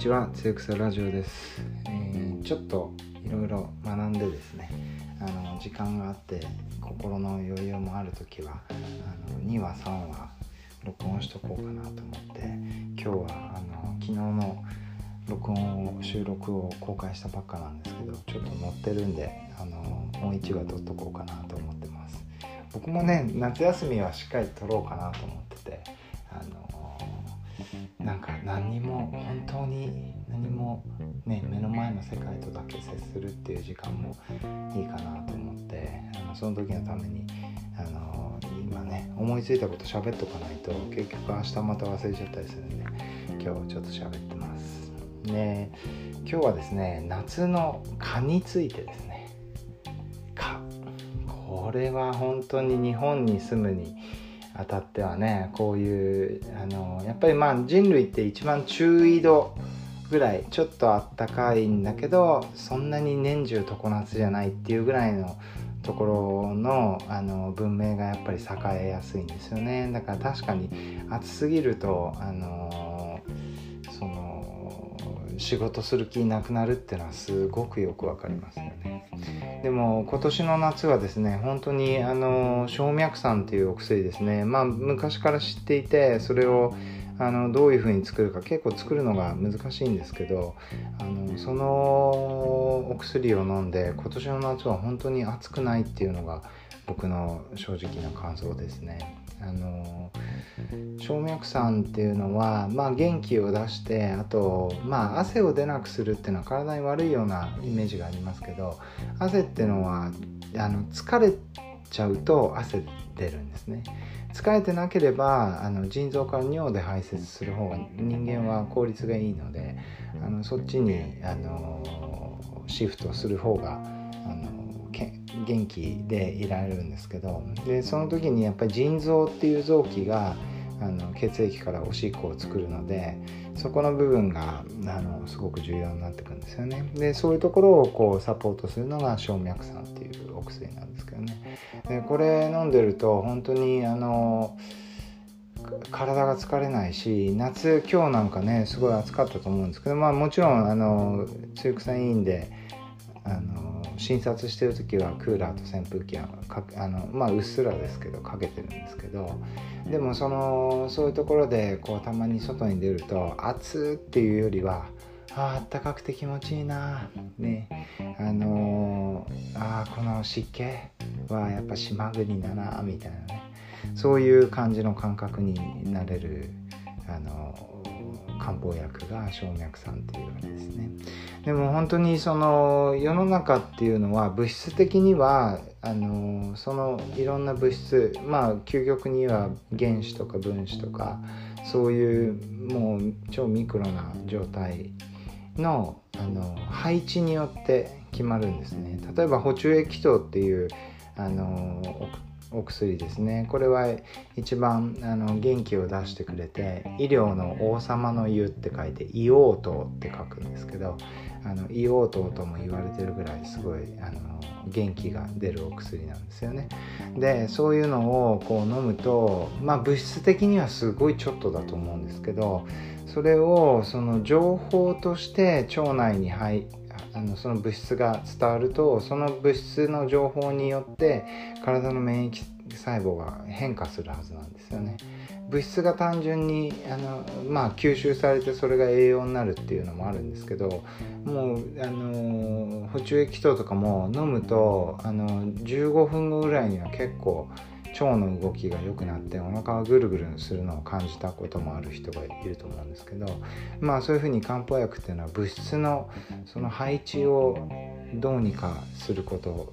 ちはつゆくさラジオです、えー、ちょっといろいろ学んでですねあの時間があって心の余裕もある時はあの2話3話録音しとこうかなと思って今日はあの昨日の録音を収録を公開したばっかなんですけどちょっと載ってるんであのもう1話撮っとこうかなと思ってます。僕もね夏休みはしっかり撮ろうかなと思っててなんか何にも本当に何もね目の前の世界とだけ接するっていう時間もいいかなと思ってあのその時のためにあの今ね思いついたこと喋っとかないと結局明日また忘れちゃったりするんで今日ちょっと喋ってます。ね今日はですね夏の蚊についてですね。蚊。これは本当に日本に住むにあたってはねこういうあのやっぱりまあ人類って一番中緯度ぐらいちょっとあったかいんだけどそんなに年中常夏じゃないっていうぐらいのところのあの文明がやっぱり栄えやすいんですよね。だから確かに暑すぎるとあの仕事する気なくなるってのはすごくよくわかりますよね。でも今年の夏はですね本当にあの小脈酸っていうお薬ですねまあ昔から知っていてそれをあのどういう風に作るか結構作るのが難しいんですけどあのそのお薬を飲んで今年の夏は本当に暑くないっていうのが僕の正直な感想ですね。あの静脈酸っていうのは、まあ、元気を出してあと、まあ、汗を出なくするっていうのは体に悪いようなイメージがありますけど汗っていうのはあの疲れちゃうと汗出るんですね。疲れてなければあの腎臓から尿で排泄する方が人間は効率がいいのであのそっちにあのシフトする方があの元気でいられるんですけどでその時にやっぱり腎臓っていう臓器があの血液からおしっこを作るのでそこの部分があのすごく重要になってくるんですよね。でそういうところをこうサポートするのが静脈酸っていうお薬なんですけどね。でこれ飲んでると本当にあの体が疲れないし夏今日なんかねすごい暑かったと思うんですけどまあもちろんあの強くさんいいんであの診察してる時はクーラーと扇風機はかあのまあうっすらですけどかけてるんですけどでもそのそういうところでこうたまに外に出ると暑っていうよりはああったかくて気持ちいいなね。あのー、あこの湿気はやっぱ島国だなみたいなね。そういう感じの感覚になれるあの漢方薬が静脈酸っていうわけですね。でも本当にその世の中っていうのは物質的にはあのそのいろんな物質まあ究極には原子とか分子とかそういうもう超ミクロな状態のあの配置によって決まるんですね。例えば補充液糖っていうあのお薬ですね。これは一番あの元気を出してくれて医療の王様の湯って書いて硫黄糖って書くんですけどあの硫黄糖とも言われてるぐらいすごいあの元気が出るお薬なんですよね。でそういうのをこう飲むとまあ物質的にはすごいちょっとだと思うんですけどそれをその情報として腸内に入あのその物質が伝わるとその物質の情報によって体の免疫細胞が変化するはずなんですよね。物質が単純にあの、まあ、吸収されてそれが栄養になるっていうのもあるんですけどもうあの補充液糖とかも飲むとあの15分後ぐらいには結構腸の動きが良くなってお腹がぐるぐるするのを感じたこともある人がいると思うんですけどまあそういうふうに漢方薬っていうのは物質のその配置をどうにかすること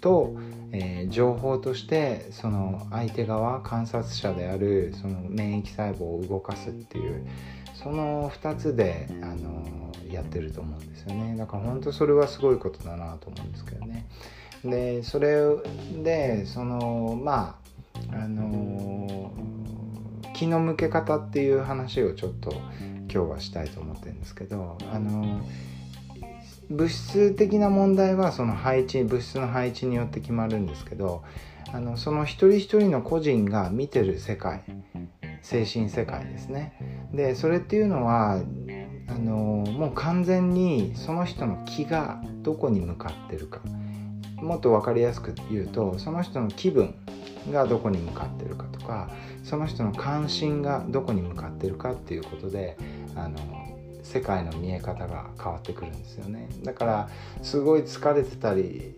と、えー、情報としてその相手側観察者であるその免疫細胞を動かすっていうその2つで、あのやってると思うんですよねだから本当それはすごいことだなと思うんですけどね。でそれでそのまああの気の向け方っていう話をちょっと今日はしたいと思ってるんですけどあの物質的な問題はその配置物質の配置によって決まるんですけどあのその一人一人の個人が見てる世界精神世界ですね。でそれっていうのはあのもう完全にその人の気がどこに向かってるか。もっと分かりやすく言うとその人の気分がどこに向かってるかとかその人の関心がどこに向かってるかっていうことであの世界の見え方が変わってくるんですよねだからすごい疲れてたり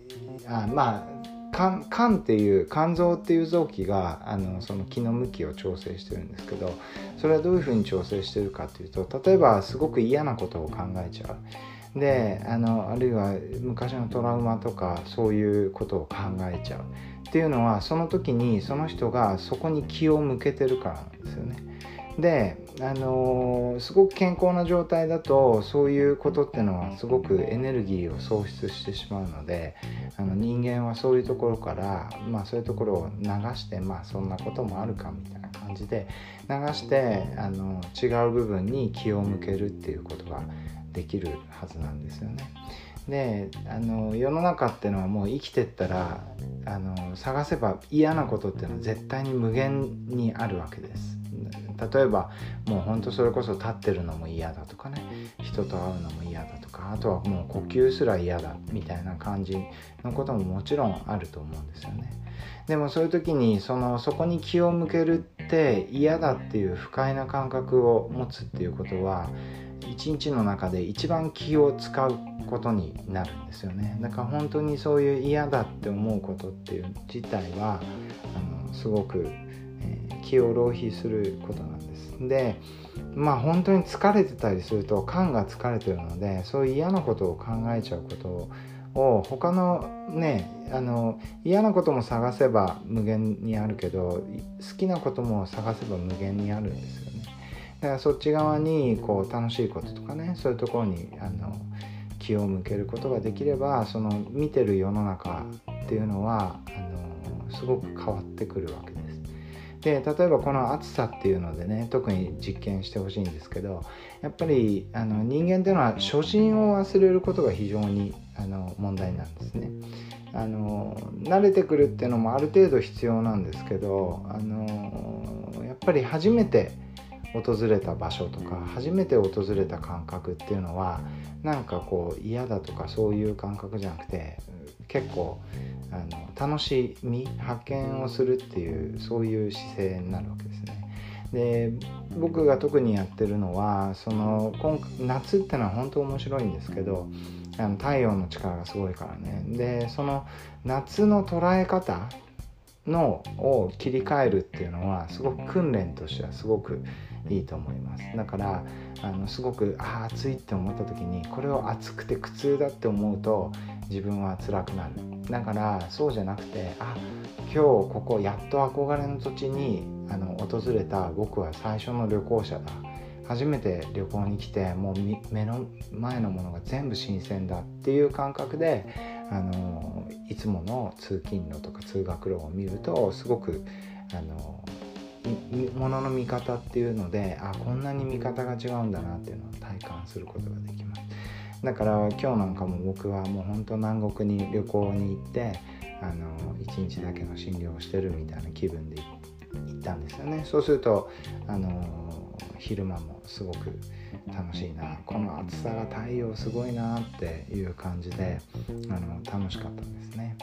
あまあ肝肝っていう肝臓っていう臓器があのその気の向きを調整してるんですけどそれはどういうふうに調整してるかっていうと例えばすごく嫌なことを考えちゃう。であのあるいは昔のトラウマとかそういうことを考えちゃうっていうのはその時にその人がそこに気を向けてるからなんですよね。であの、すごく健康な状態だとそういうことっていうのはすごくエネルギーを喪失してしまうのであの人間はそういうところから、まあ、そういうところを流してまあそんなこともあるかみたいな感じで流してあの違う部分に気を向けるっていうことができるはずなんですよね。であの世の中ってのはもう生きてったらあの探せば嫌なことっていうのは絶対に無限にあるわけです。例えばもうほんとそれこそ立ってるのも嫌だとかね人と会うのも嫌だとかあとはもう呼吸すら嫌だみたいな感じのことももちろんあると思うんですよね。でもそういう時にそのそこに気を向けるって嫌だっていう不快な感覚を持つっていうことは一日の中で一番気を使うことになるんですよね。だから本当にそういう嫌だって思うことっていう自体はあのすごくえ気を浪費することなんです。でまあ本当に疲れてたりすると肝が疲れてるのでそういう嫌なことを考えちゃうことを他のねあの嫌なことも探せば無限にあるけど好きなことも探せば無限にあるんですよだからそっち側にこう楽しいこととかねそういうところにあの気を向けることができればその見てる世の中っていうのはあのすごく変わってくるわけですで例えばこの暑さっていうのでね特に実験してほしいんですけどやっぱりあの人間っていうのは初心を忘れることが非常にあの問題なんですね。あの慣れてくるっていうのもある程度必要なんですけどあのやっぱり初めて訪れた場所とか初めて訪れた感覚っていうのはなんかこう嫌だとかそういう感覚じゃなくて結構あの楽しみ発見をするっていうそういう姿勢になるわけですね。で僕が特にやってるのはその今夏ってのは本当面白いんですけどあの太陽の力がすごいからねでその夏の捉え方のを切り替えるっていうのはすごく訓練としてはすごくいいと思います。だからあのすごくあ暑いって思った時にこれを暑くて苦痛だって思うと自分は辛くなる。だからそうじゃなくてあ今日ここやっと憧れの土地にあの訪れた僕は最初の旅行者だ。初めて旅行に来てもう目の前のものが全部新鮮だっていう感覚であのいつもの通勤路とか通学路を見るとすごくあのものの見方っていうのであこんなに見方が違うんだなっていうのを体感することができます。だから今日なんかも僕はもうほんと南国に旅行に行ってあの1日だけの診療をしてるみたいな気分で行ったんですよね。そうするとあの昼間もすごく楽しいな。この暑さが太陽すごいなっていう感じであの楽しかったんですね。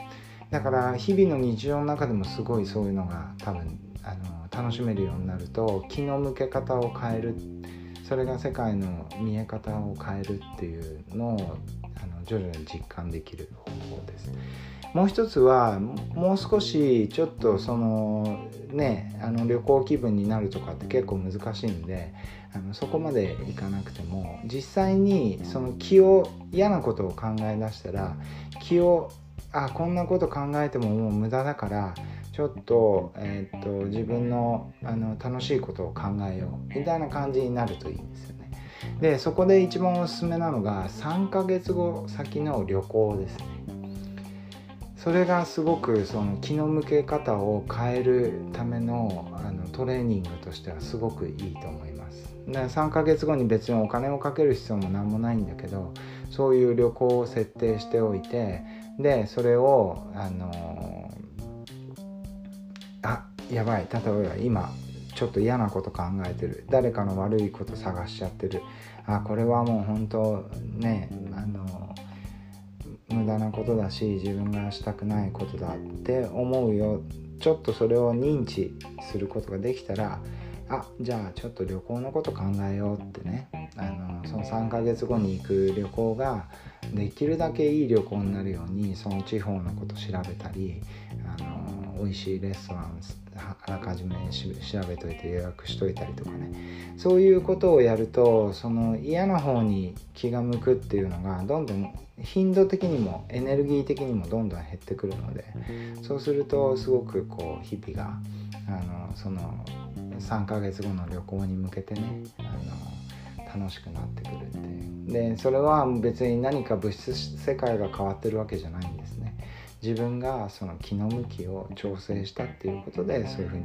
だから日々の日常の中でもすごいそういうのが多分あの楽しめるようになると気の向け方を変えるそれが世界の見え方を変えるっていうのをあの徐々に実感できる方法です。もう一つはもう少しちょっとそのねあの旅行気分になるとかって結構難しいんであのそこまでいかなくても実際にその気を嫌なことを考え出したら気をあこんなこと考えてももう無駄だからちょっと,、えー、っと自分のあの楽しいことを考えようみたいな感じになるといいんですよね。でそこで一番おすすめなのが3ヶ月後先の旅行ですね。それがすごくその気の向け方を変えるためのあのトレーニングとしてはすごくいいと思います。だ3ヶ月後に別にお金をかける必要も何もないんだけどそういう旅行を設定しておいてでそれをあのあやばい例えば今ちょっと嫌なこと考えてる。誰かの悪いこと探しちゃってる。あこれはもう本当ねあの無駄なことだし自分がしたくないことだって思うよ。ちょっとそれを認知することができたらあじゃあちょっと旅行のこと考えようってね。あのその3ヶ月後に行く旅行ができるだけいい旅行になるようにその地方のこと調べたりあの美味しいレストランあらかじめ調べといて予約しといたりとかね。そういうことをやるとその嫌な方に気が向くっていうのがどんどん頻度的にもエネルギー的にもどんどん減ってくるのでそうするとすごくこう日々があのその3ヶ月後の旅行に向けてねあの楽しくなってくるってでそれは別に何か物質世界が変わってるわけじゃないんですね。自分がその気の向きを調整したっていうことでそういうふうに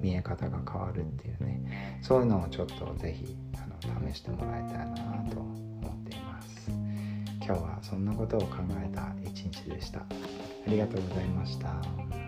見え方が変わるっていうね。そういうのをちょっと是非あの試してもらいたいなと思っています。今日はそんなことを考えた一日でした。ありがとうございました。